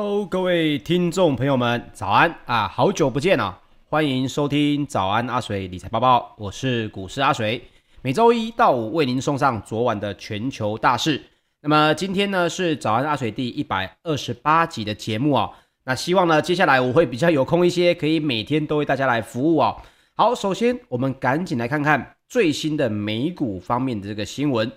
Hello，各位听众朋友们，早安啊！好久不见啊！欢迎收听早安阿水理财报报，我是股市阿水，每周一到五为您送上昨晚的全球大事。那么今天呢是早安阿水第一百二十八集的节目啊。那希望呢接下来我会比较有空一些，可以每天都为大家来服务啊。好，首先我们赶紧来看看最新的美股方面的这个新闻。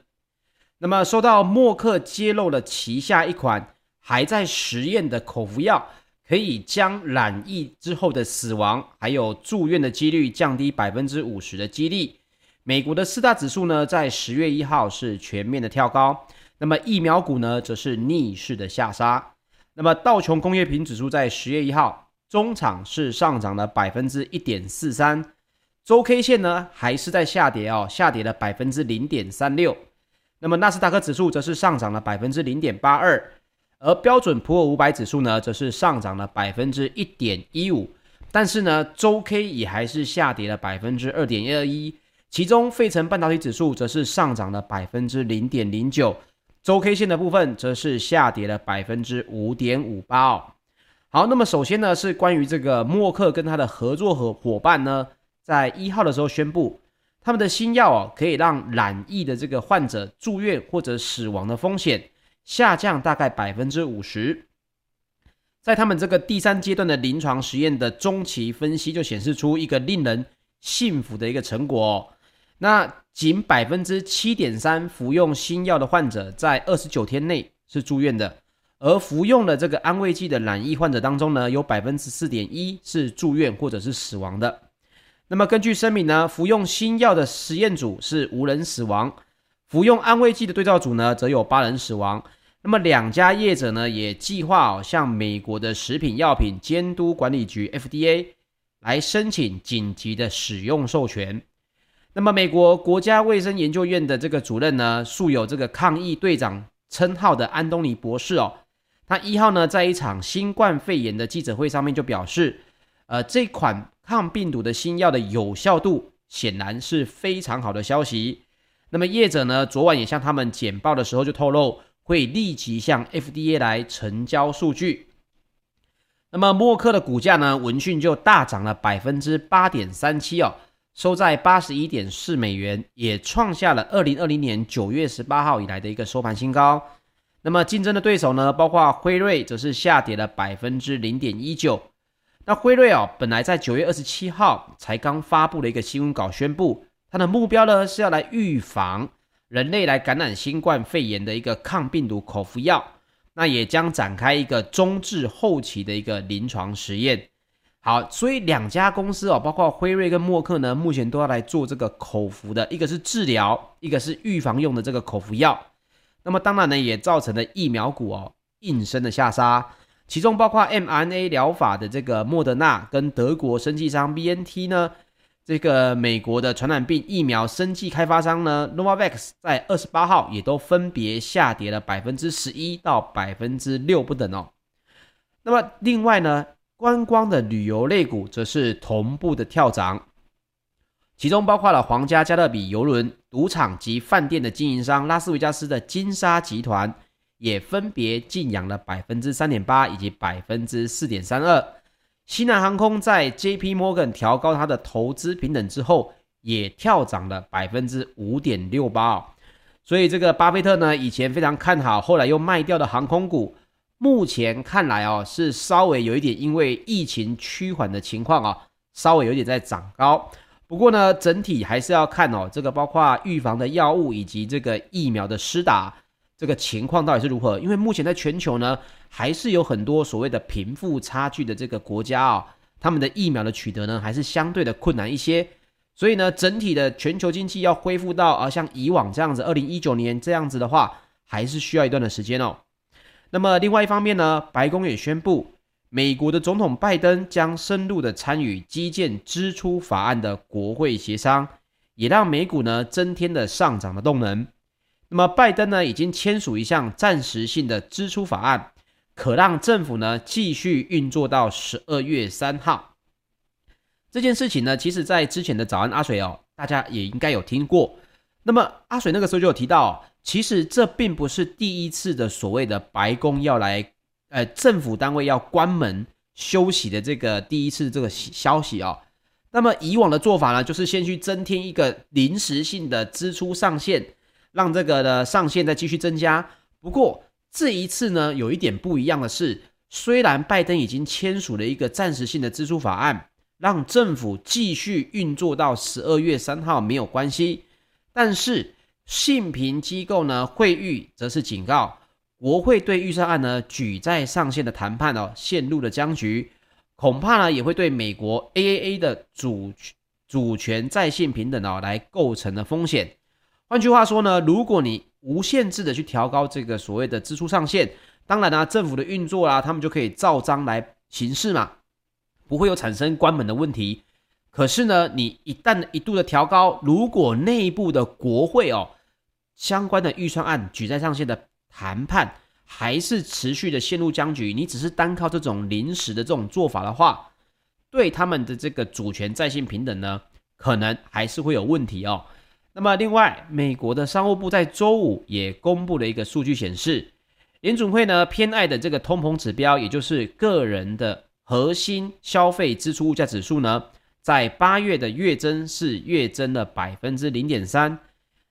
那么受到默克揭露了旗下一款。还在实验的口服药，可以将染疫之后的死亡还有住院的几率降低百分之五十的几率。美国的四大指数呢，在十月一号是全面的跳高，那么疫苗股呢，则是逆势的下杀。那么道琼工业平指数在十月一号中场是上涨了百分之一点四三，周 K 线呢还是在下跌哦，下跌了百分之零点三六。那么纳斯达克指数则是上涨了百分之零点八二。而标准普尔五百指数呢，则是上涨了百分之一点一五，但是呢，周 K 也还是下跌了百分之二点二一。其中，费城半导体指数则是上涨了百分之零点零九，周 K 线的部分则是下跌了百分之五点五八哦。好，那么首先呢，是关于这个默克跟他的合作和伙伴呢，在一号的时候宣布，他们的新药哦，可以让染疫的这个患者住院或者死亡的风险。下降大概百分之五十，在他们这个第三阶段的临床实验的中期分析就显示出一个令人信服的一个成果哦。那仅百分之七点三服用新药的患者在二十九天内是住院的，而服用了这个安慰剂的染疫患者当中呢，有百分之四点一是住院或者是死亡的。那么根据声明呢，服用新药的实验组是无人死亡，服用安慰剂的对照组呢则有八人死亡。那么两家业者呢，也计划哦，向美国的食品药品监督管理局 FDA 来申请紧急的使用授权。那么美国国家卫生研究院的这个主任呢，素有这个抗疫队长称号的安东尼博士哦，他一号呢，在一场新冠肺炎的记者会上面就表示，呃，这款抗病毒的新药的有效度显然是非常好的消息。那么业者呢，昨晚也向他们简报的时候就透露。会立即向 FDA 来呈交数据。那么默克的股价呢，闻讯就大涨了百分之八点三七哦，收在八十一点四美元，也创下了二零二零年九月十八号以来的一个收盘新高。那么竞争的对手呢，包括辉瑞，则是下跌了百分之零点一九。那辉瑞哦，本来在九月二十七号才刚发布了一个新闻稿，宣布它的目标呢是要来预防。人类来感染新冠肺炎的一个抗病毒口服药，那也将展开一个中至后期的一个临床实验。好，所以两家公司哦，包括辉瑞跟默克呢，目前都要来做这个口服的，一个是治疗，一个是预防用的这个口服药。那么当然呢，也造成了疫苗股哦应声的下杀，其中包括 mRNA 疗法的这个莫德纳跟德国生技商 BNT 呢。这个美国的传染病疫苗生技开发商呢，Novavax 在二十八号也都分别下跌了百分之十一到百分之六不等哦。那么另外呢，观光的旅游类股则是同步的跳涨，其中包括了皇家加勒比邮轮、赌场及饭店的经营商拉斯维加斯的金沙集团，也分别劲扬了百分之三点八以及百分之四点三二。西南航空在 J.P. Morgan 调高它的投资平等之后，也跳涨了百分之五点六八哦。所以这个巴菲特呢，以前非常看好，后来又卖掉的航空股，目前看来哦，是稍微有一点因为疫情趋缓的情况啊，稍微有点在涨高。不过呢，整体还是要看哦，这个包括预防的药物以及这个疫苗的施打。这个情况到底是如何？因为目前在全球呢，还是有很多所谓的贫富差距的这个国家啊、他们的疫苗的取得呢，还是相对的困难一些。所以呢，整体的全球经济要恢复到啊，像以往这样子，二零一九年这样子的话，还是需要一段的时间哦。那么另外一方面呢，白宫也宣布，美国的总统拜登将深入的参与基建支出法案的国会协商，也让美股呢增添了上涨的动能。那么，拜登呢已经签署一项暂时性的支出法案，可让政府呢继续运作到十二月三号。这件事情呢，其实在之前的早安阿水哦，大家也应该有听过。那么阿水那个时候就有提到，其实这并不是第一次的所谓的白宫要来呃政府单位要关门休息的这个第一次这个消息哦。那么以往的做法呢，就是先去增添一个临时性的支出上限，让这个的上限再继续增加。不过这一次呢，有一点不一样的是，虽然拜登已经签署了一个暂时性的支出法案，让政府继续运作到十二月三号没有关系，但是信评机构呢，惠誉则是警告，国会对预算案呢举债上限的谈判哦，陷入了僵局。恐怕呢也会对美国 AAA 的主主权债信平等哦来构成了风险。换句话说呢，如果你无限制的去调高这个所谓的支出上限，当然呢、政府的运作啦、他们就可以照章来行事嘛，不会有产生关门的问题。可是呢，你一旦一度的调高，如果内部的国会哦相关的预算案举债上限的谈判，还是持续的陷入僵局，你只是单靠这种临时的这种做法的话，对他们的这个主权债信评等呢，可能还是会有问题哦。那么另外，美国的商务部在周五也公布了一个数据显示，联准会呢偏爱的这个通膨指标，也就是个人的核心消费支出物价指数呢，在八月的月增是月增了百分之零点三。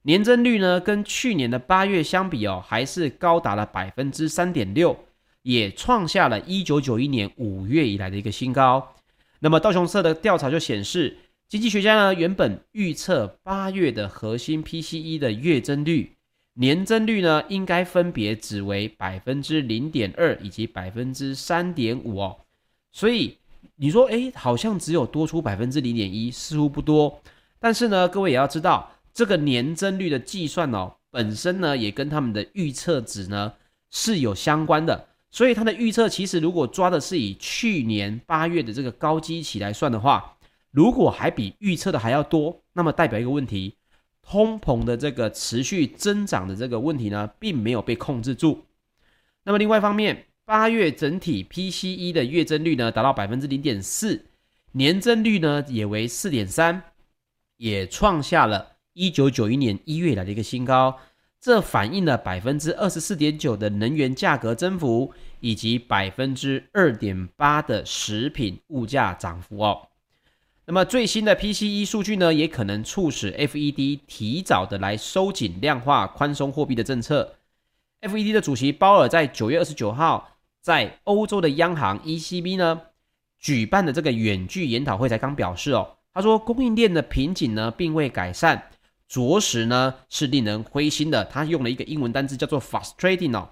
年增率呢，跟去年的八月相比哦，还是高达了百分之三点六，也创下了一九九一年五月以来的一个新高。那么道琼社的调查就显示，经济学家呢原本预测八月的核心 PCE 的月增率、年增率呢，应该分别只为百分之零点二以及百分之三点五哦。所以你说，诶，好像只有多出百分之零点一，似乎不多。但是呢，各位也要知道。这个年增率的计算哦，本身呢也跟他们的预测值呢是有相关的，所以它的预测其实如果抓的是以去年八月的这个高基期来算的话，如果还比预测的还要多，那么代表一个问题，通膨的这个持续增长的这个问题呢，并没有被控制住。那么另外一方面，八月整体 PCE 的月增率呢达到百分之零点四，年增率呢也为四点三，也创下了。一九九一年一月以来的一个新高，这反映了百分之二十四点九的能源价格增幅，以及百分之二点八的食品物价涨幅哦。那么最新的 PCE 数据呢，也可能促使 FED 提早的来收紧量化宽松货币的政策。FED 的主席鲍尔在九月二十九号在欧洲的央行 ECB 呢举办的这个远距研讨会才刚表示哦，他说供应链的瓶颈呢并未改善。着实呢是令人灰心的。他用了一个英文单字叫做 frustrating 哦。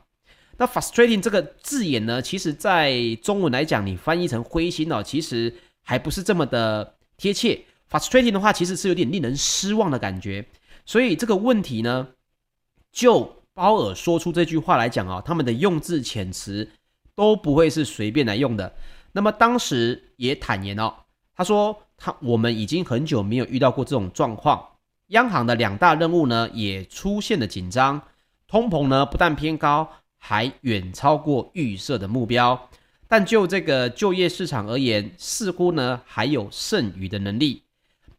那 frustrating 这个字眼呢，其实在中文来讲，你翻译成灰心哦，其实还不是这么的贴切。frustrating 的话，其实是有点令人失望的感觉。所以这个问题呢，就鲍尔说出这句话来讲哦，他们的用字遣词都不会是随便来用的。那么当时也坦言哦，他说他我们已经很久没有遇到过这种状况。央行的两大任务呢，也出现了紧张，通膨呢不但偏高，还远超过预设的目标。但就这个就业市场而言，似乎呢还有剩余的能力。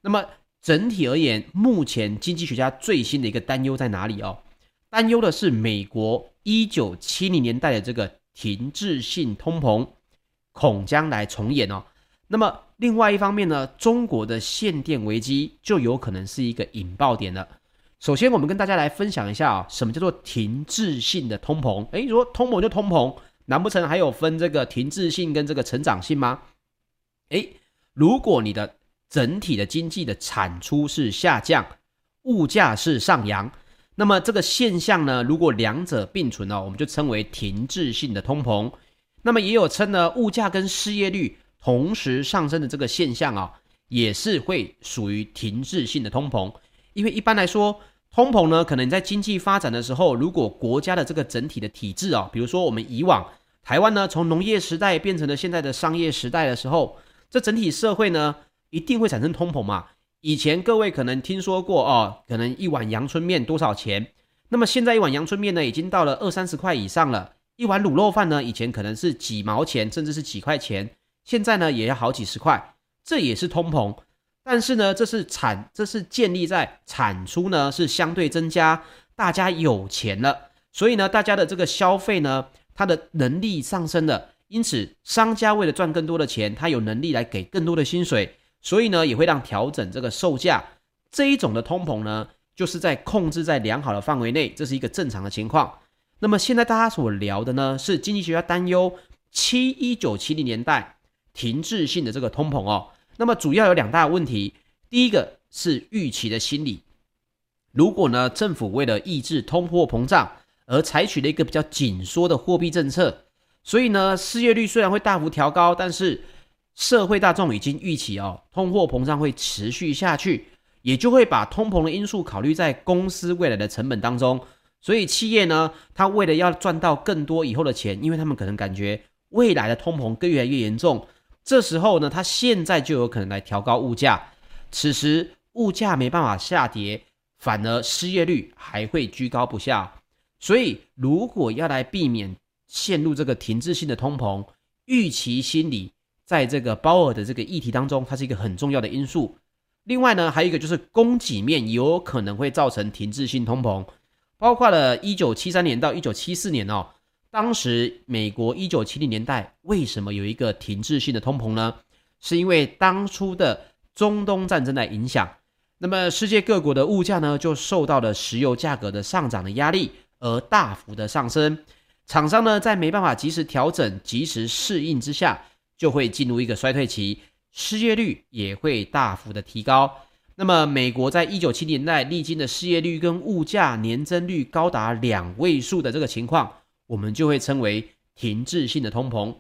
那么整体而言，目前经济学家最新的一个担忧在哪里哦？担忧的是美国一九七零年代的这个停滞性通膨，恐将来重演哦。那么另外一方面呢，中国的限电危机就有可能是一个引爆点了。首先，我们跟大家来分享一下啊，什么叫做停滞性的通膨？诶，如果通膨就通膨，难不成还有分这个停滞性跟这个成长性吗？诶，如果你的整体的经济的产出是下降，物价是上扬，那么这个现象呢，如果两者并存呢，我们就称为停滞性的通膨。那么也有称呢，物价跟失业率。同时上升的这个现象啊，也是会属于停滞性的通膨，因为一般来说，通膨呢，可能在经济发展的时候，如果国家的这个整体的体制啊，比如说我们以往台湾呢，从农业时代变成了现在的商业时代的时候，这整体社会呢，一定会产生通膨嘛。以前各位可能听说过哦，可能一碗阳春面多少钱？那么现在一碗阳春面呢，已经到了二三十块以上了。一碗卤肉饭呢，以前可能是几毛钱，甚至是几块钱。现在呢，也要好几十块，这也是通膨。但是呢，这是产，这是建立在产出呢是相对增加，大家有钱了，所以呢，大家的这个消费呢，它的能力上升了，因此商家为了赚更多的钱，他有能力来给更多的薪水，所以呢也会让调整这个售价。这一种的通膨呢，就是在控制在良好的范围内，这是一个正常的情况。那么现在大家所聊的呢，是经济学家担忧七一九七零年代停滞性的这个通膨哦。那么主要有两大问题，第一个是预期的心理。如果呢，政府为了抑制通货膨胀而采取了一个比较紧缩的货币政策，所以呢，失业率虽然会大幅调高，但是社会大众已经预期哦，通货膨胀会持续下去，也就会把通膨的因素考虑在公司未来的成本当中。所以企业呢，他为了要赚到更多以后的钱，因为他们可能感觉未来的通膨更越来越严重，这时候呢，他现在就有可能来调高物价。此时物价没办法下跌。反而失业率还会居高不下，所以如果要来避免陷入这个停滞性的通膨，预期心理在这个鲍尔的这个议题当中，它是一个很重要的因素。另外呢，还有一个就是供给面有可能会造成停滞性通膨，包括了一九七三年到一九七四年哦，当时美国一九七零年代为什么有一个停滞性的通膨呢？是因为当初的中东战争的影响。那么世界各国的物价呢，就受到了石油价格的上涨的压力而大幅的上升。厂商呢，在没办法及时调整、及时适应之下，就会进入一个衰退期，失业率也会大幅的提高。那么美国在一九七零年代历经的失业率跟物价年增率高达两位数的这个情况，我们就会称为停滞性的通膨。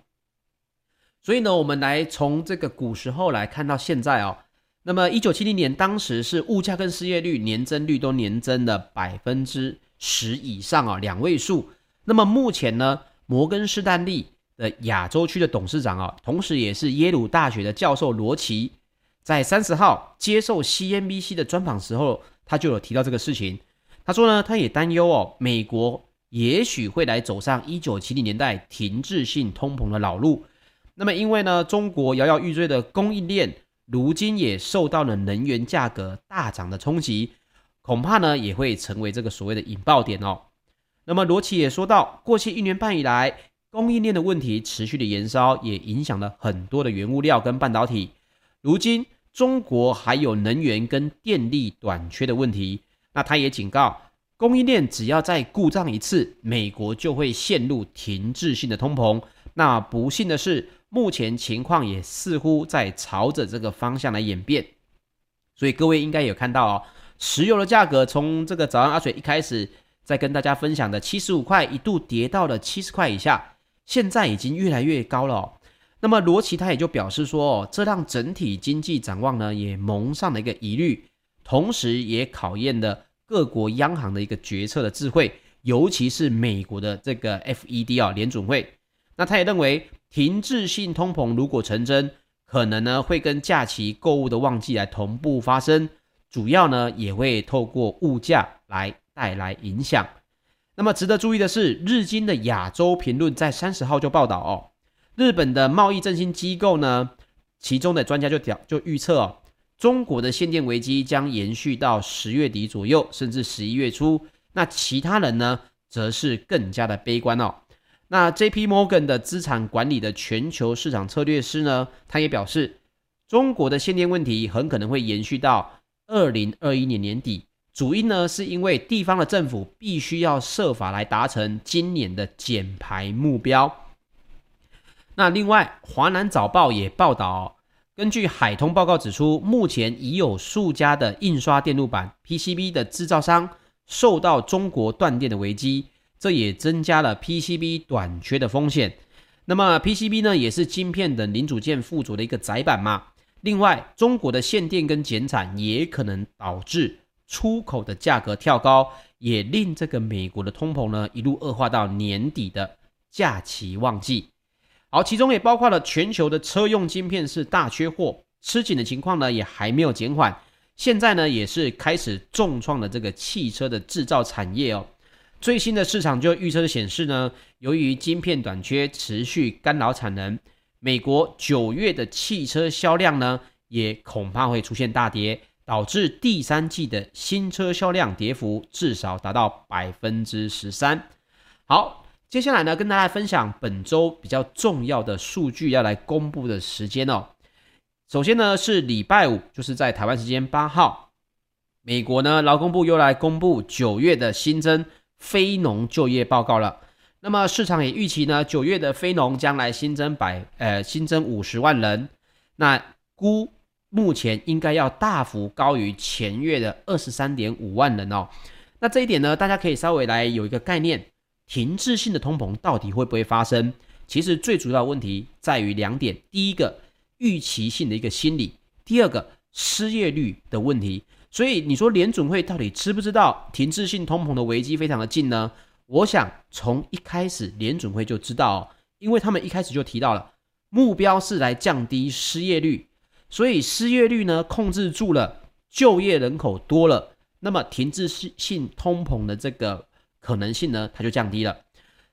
所以呢，我们来从这个古时候来看到现在哦。那么，一九七零年当时是物价跟失业率年增率都年增了百分之十以上啊，两位数。那么目前呢，摩根士丹利的亚洲区的董事长啊，同时也是耶鲁大学的教授罗奇，在三十号接受 CNBC 的专访时候，他就有提到这个事情。他说呢，他也担忧哦，美国也许会来走上一九七零年代停滞性通膨的老路。那么因为呢，中国摇摇欲坠的供应链。如今也受到了能源价格大涨的冲击，恐怕呢也会成为这个所谓的引爆点哦。那么罗奇也说到，过去一年半以来，供应链的问题持续的延烧，也影响了很多的原物料跟半导体。如今中国还有能源跟电力短缺的问题，那他也警告，供应链只要再故障一次，美国就会陷入停滞性的通膨。那不幸的是。目前情况也似乎在朝着这个方向来演变，所以各位应该有看到哦，石油的价格从这个早安阿水一开始在跟大家分享的七十五块，一度跌到了七十块以下，现在已经越来越高了哦。那么罗奇他也就表示说哦，这让整体经济展望呢也蒙上了一个疑虑，同时也考验了各国央行的一个决策的智慧，尤其是美国的这个 FED 啊联准会，那他也认为。停滞性通膨如果成真，可能呢会跟假期购物的旺季来同步发生，主要呢也会透过物价来带来影响。那么值得注意的是，日经的亚洲评论在三十号就报道哦，日本的贸易振兴机构呢，其中的专家就表就预测哦，中国的限电危机将延续到十月底左右，甚至十一月初。那其他人呢，则是更加的悲观哦。那 J.P. Morgan 的资产管理的全球市场策略师呢，他也表示，中国的限电问题很可能会延续到二零二一年年底。主因呢，是因为地方的政府必须要设法来达成今年的减排目标。那另外，华南早报也报道，根据海通报告指出，目前已有数家的印刷电路板 PCB 的制造商受到中国断电的危机。这也增加了 PCB 短缺的风险。那么 PCB 呢，也是晶片等零组件附着的一个载板嘛。另外，中国的限电跟减产也可能导致出口的价格跳高，也令这个美国的通膨呢一路恶化到年底的假期旺季。好，其中也包括了全球的车用晶片是大缺货，吃紧的情况呢也还没有减缓。现在呢也是开始重创了这个汽车的制造产业哦。最新的市场就预测显示呢，由于晶片短缺持续干扰产能，美国九月的汽车销量呢，也恐怕会出现大跌，导致第三季的新车销量跌幅至少达到百分之十三。好，接下来呢，跟大家分享本周比较重要的数据要来公布的时间哦。首先呢是礼拜五，就是在台湾时间八号，美国呢劳工部又来公布九月的新增非农就业报告了。那么市场也预期呢，九月的非农将来新增百呃新增五十万人，那估目前应该要大幅高于前月的二十三点五万人哦。那这一点呢，大家可以稍微来有一个概念。停滞性的通膨到底会不会发生？其实最主要的问题在于两点：第一个，预期性的一个心理；第二个，失业率的问题。所以你说联准会到底知不知道停滞性通膨的危机非常的近呢？我想从一开始联准会就知道哦，因为他们一开始就提到了目标是来降低失业率，所以失业率呢控制住了，就业人口多了，那么停滞性通膨的这个。可能性呢，它就降低了。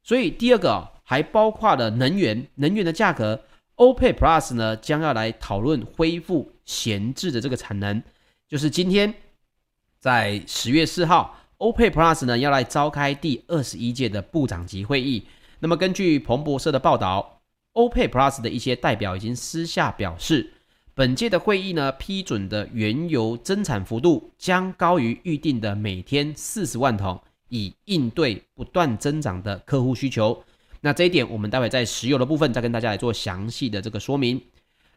所以第二个、还包括了能源，能源的价格，OPEC Plus 呢将要来讨论恢复闲置的这个产能。就是今天在十月四号，OPEC Plus 呢要来召开第二十一届的部长级会议。那么根据彭博社的报道，OPEC Plus 的一些代表已经私下表示，本届的会议呢批准的原油增产幅度将高于预定的每天四十万桶。以应对不断增长的客户需求，那这一点我们待会在石油的部分再跟大家来做详细的这个说明。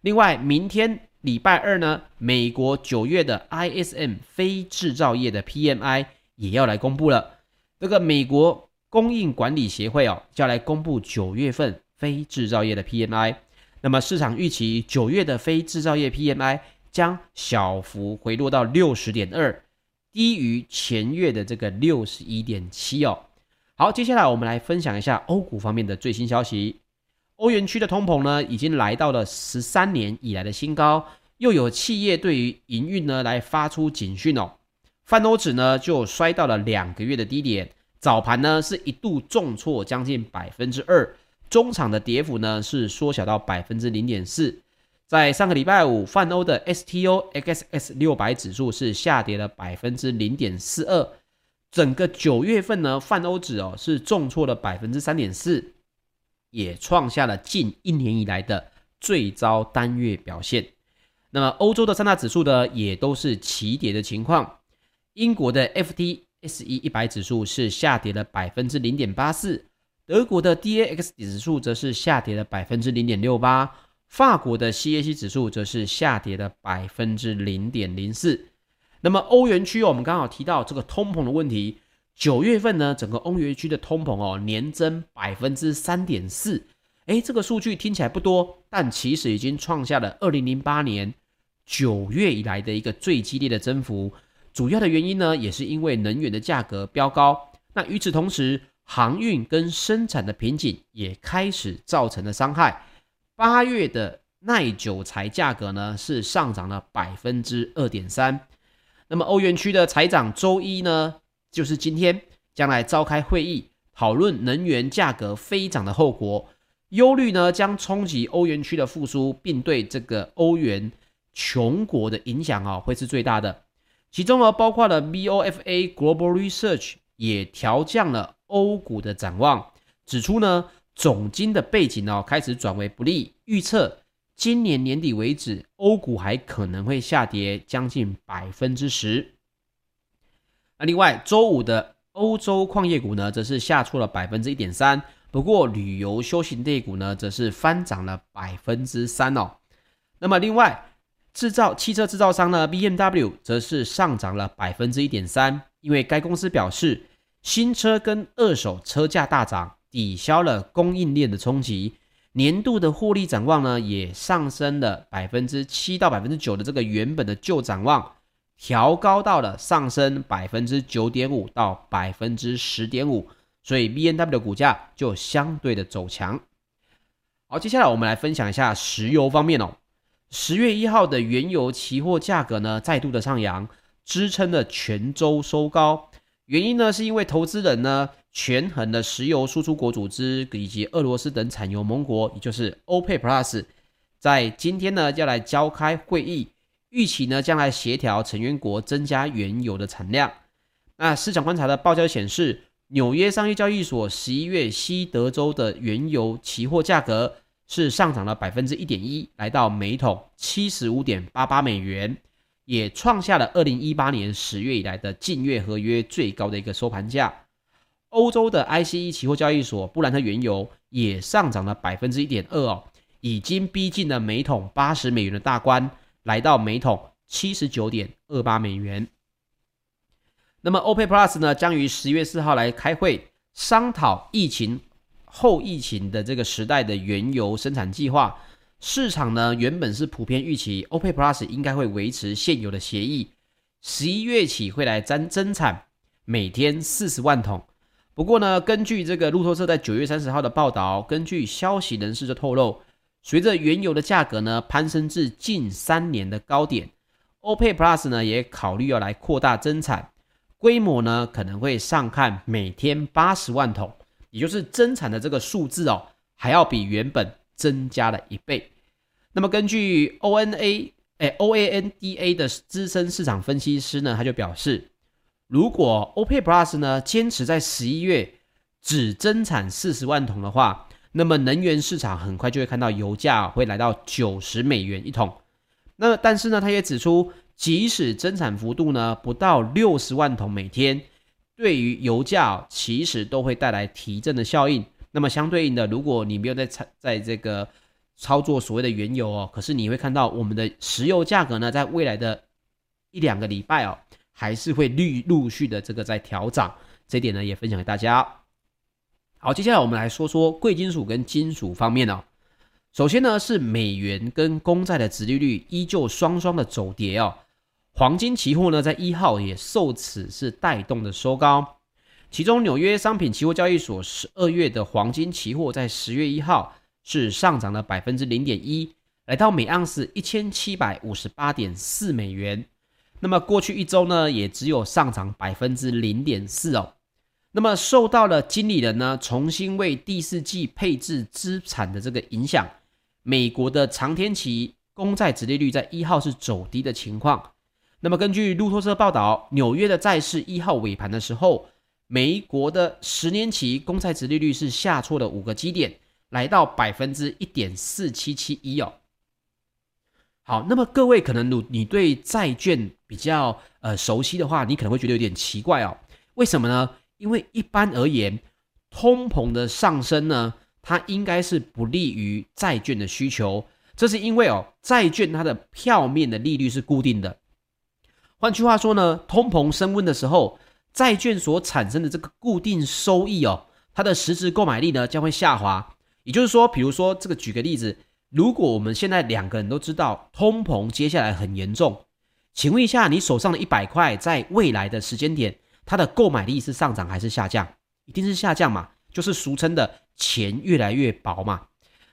另外，明天礼拜二呢，美国九月的 ISM 非制造业的 PMI 也要来公布了。这个美国供应管理协会哦，要来公布九月份非制造业的 PMI。那么市场预期九月的非制造业 PMI 将小幅回落到六十点二。低于前月的这个六十一点七哦。好，接下来我们来分享一下欧股方面的最新消息。欧元区的通膨呢，已经来到了十三年以来的新高，又有企业对于营运呢来发出警讯哦。泛欧指呢就摔到了两个月的低点，早盘呢是一度重挫将近百分之二，中场的跌幅呢是缩小到百分之零点四。在上个礼拜五，泛欧的 STOXX 六百指数是下跌了百分之零点四二，整个九月份呢，泛欧指哦是重挫了百分之三点四，也创下了近一年以来的最糟单月表现。那么欧洲的三大指数呢，也都是齐跌的情况。英国的 FTSE 一百指数是下跌了百分之零点八四，德国的 DAX 指数则是下跌了百分之零点六八。法国的 CAC 指数则是下跌了百分之零点零四。那么欧元区，我们刚好提到这个通膨的问题。九月份呢，整个欧元区的通膨哦，年增百分之三点四。诶，这个数据听起来不多，但其实已经创下了二零零八年九月以来的一个最激烈的增幅。主要的原因呢，也是因为能源的价格飙高。那与此同时，航运跟生产的瓶颈也开始造成了伤害。八月的耐久材价格呢是上涨了百分之二点三。那么欧元区的财长周一呢，就是今天将来召开会议，讨论能源价格飞涨的后果，忧虑呢将冲击欧元区的复苏，并对这个欧元穷国的影响啊会是最大的。其中呢包括了 BofA Global Research 也调降了欧股的展望，指出呢。总金的背景哦，开始转为不利，预测今年年底为止，欧股还可能会下跌将近百分之十。那另外，周五的欧洲矿业股呢，则是下挫了百分之一点三。不过，旅游休闲类股呢，则是翻涨了百分之三哦。那么，另外，制造汽车制造商呢，BMW 则是上涨了百分之一点三，因为该公司表示，新车跟二手车价大涨。抵消了供应链的冲击，年度的获利展望呢也上升了百分之七到百分之九的这个原本的旧展望，调高到了上升百分之九点五到百分之十点五，所以 BMW 的股价就相对的走强。好，接下来我们来分享一下石油方面哦。十月一号的原油期货价格呢再度的上扬，支撑了全周收高。原因呢是因为投资人呢。权衡的石油输出国组织以及俄罗斯等产油盟国，也就是 OPEC Plus，在今天呢要来召开会议，预期呢将来协调成员国增加原油的产量。那市场观察的报价显示，纽约商业交易所十一月西德州的原油期货价格是上涨了百分之一点一，来到每桶七十五点八八美元，也创下了二零一八年十月以来的近月合约最高的一个收盘价。欧洲的 ICE 期货交易所布兰特原油也上涨了百分之一点二哦，已经逼近了每桶八十美元的大关，来到每桶七十九点二八美元。那么，OPEC Plus 呢，将于十月四号来开会，商讨疫情后疫情的这个时代的原油生产计划。市场呢，原本是普遍预期 OPEC Plus 应该会维持现有的协议，十一月起会来增增产每天四十万桶。不过呢，根据这个路透社在九月三十号的报道，根据消息人士的透露，随着原油的价格呢攀升至近三年的高点，OPEC Plus 呢也考虑要来扩大增产。规模呢可能会上看每天八十万桶，也就是增产的这个数字哦，还要比原本增加了一倍。那么根据 O N A 哎 O A N D A 的资深市场分析师呢，他就表示，如果 OPEC Plus 呢坚持在十一月只增产四十万桶的话，那么能源市场很快就会看到油价会来到九十美元一桶。那但是呢，他也指出。即使增产幅度呢不到六十万桶每天，对于油价其实都会带来提振的效应。那么相对应的，如果你没有在操在这个操作所谓的原油哦，可是你会看到我们的石油价格呢，在未来的一两个礼拜哦，还是会陆陆续的这个在调涨。这点呢也分享给大家。好，接下来我们来说说贵金属跟金属方面哦。首先呢是美元跟公债的殖利率依旧双双的走跌哦。黄金期货呢，在一号也受此是带动的收高，其中纽约商品期货交易所十二月的黄金期货在十月一号是上涨了百分之零点一，来到每盎司一千七百五十八点四美元。那么过去一周呢，也只有上涨百分之零点四哦。那么受到了经理人呢重新为第四季配置资产的这个影响，美国的长天期公债殖利率在一号是走低的情况。那么，根据路透社报道，纽约的债市一号尾盘的时候，美国的十年期公债殖利率是下挫了五个基点，来到百分之一点四七七一哦。好，那么各位可能你你对债券比较呃熟悉的话，你可能会觉得有点奇怪哦。为什么呢？因为一般而言，通膨的上升呢，它应该是不利于债券的需求。这是因为哦，债券它的票面的利率是固定的。换句话说呢，通膨升温的时候，债券所产生的这个固定收益哦，它的实质购买力呢将会下滑。也就是说，比如说这个举个例子，如果我们现在两个人都知道通膨接下来很严重，请问一下，你手上的一百块，在未来的时间点，它的购买力是上涨还是下降？一定是下降嘛，就是俗称的钱越来越薄嘛。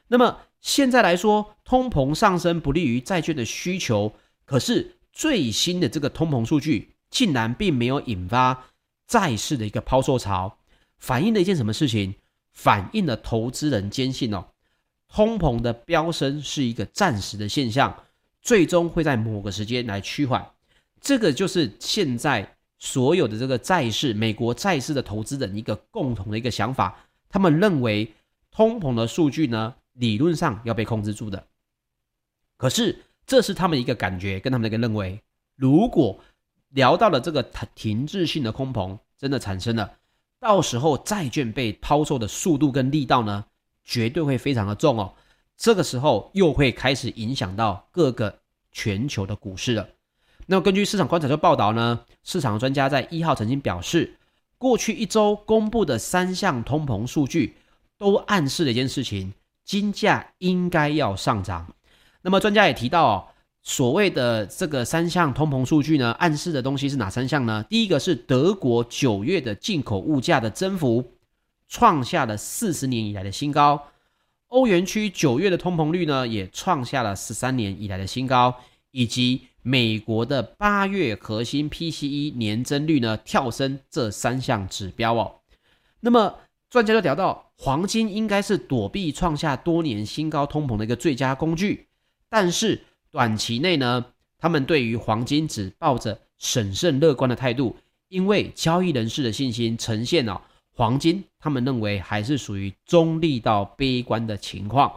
那么现在来说，通膨上升不利于债券的需求，可是。最新的这个通膨数据竟然并没有引发债市的一个抛售潮，反映了一件什么事情？反映了投资人坚信哦，通膨的飙升是一个暂时的现象，最终会在某个时间来趋缓。这个就是现在所有的这个债市，美国债市的投资人一个共同的一个想法，他们认为通膨的数据呢，理论上要被控制住的，可是。这是他们一个感觉，跟他们的一个认为。如果聊到了这个停滞性的通膨真的产生了，到时候债券被抛售的速度跟力道呢，绝对会非常的重哦。这个时候又会开始影响到各个全球的股市了。那么根据市场观察的报道呢，市场专家在一号曾经表示，过去一周公布的三项通膨数据都暗示了一件事情：金价应该要上涨。那么专家也提到哦，所谓的这个三项通膨数据呢，暗示的东西是哪三项呢？第一个是德国九月的进口物价的增幅创下了四十年以来的新高，欧元区九月的通膨率呢也创下了十三年以来的新高，以及美国的八月核心 PCE 年增率呢跳升这三项指标哦。那么专家就聊到，黄金应该是躲避创下多年新高通膨的一个最佳工具。但是短期内呢，他们对于黄金只抱着审慎乐观的态度，因为交易人士的信心呈现了、哦、黄金，他们认为还是属于中立到悲观的情况，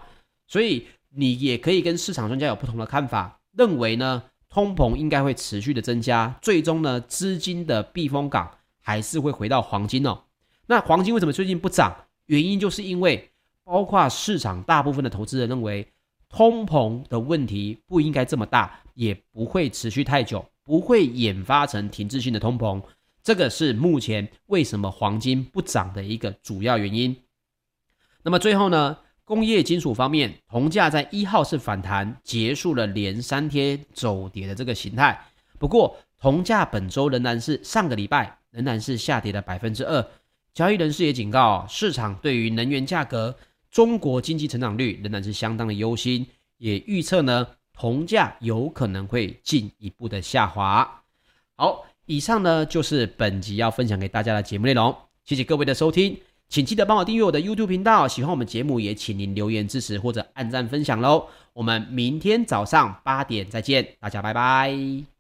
所以你也可以跟市场专家有不同的看法，认为呢，通膨应该会持续的增加，最终呢，资金的避风港还是会回到黄金哦。那黄金为什么最近不涨？原因就是因为包括市场大部分的投资人认为，通膨的问题不应该这么大，也不会持续太久，不会引发成停滞性的通膨。这个是目前为什么黄金不涨的一个主要原因。那么最后呢，工业金属方面，铜价在一号是反弹，结束了连三天走跌的这个形态。不过，铜价本周仍然是上个礼拜仍然是下跌了百分之二。交易人士也警告，市场对于能源价格、中国经济成长率仍然是相当的忧心，也预测呢，铜价有可能会进一步的下滑。好，以上呢就是本集要分享给大家的节目内容。谢谢各位的收听。请记得帮我订阅我的 YouTube 频道，喜欢我们节目也请您留言支持或者按赞分享喽。我们明天早上八点再见，大家拜拜。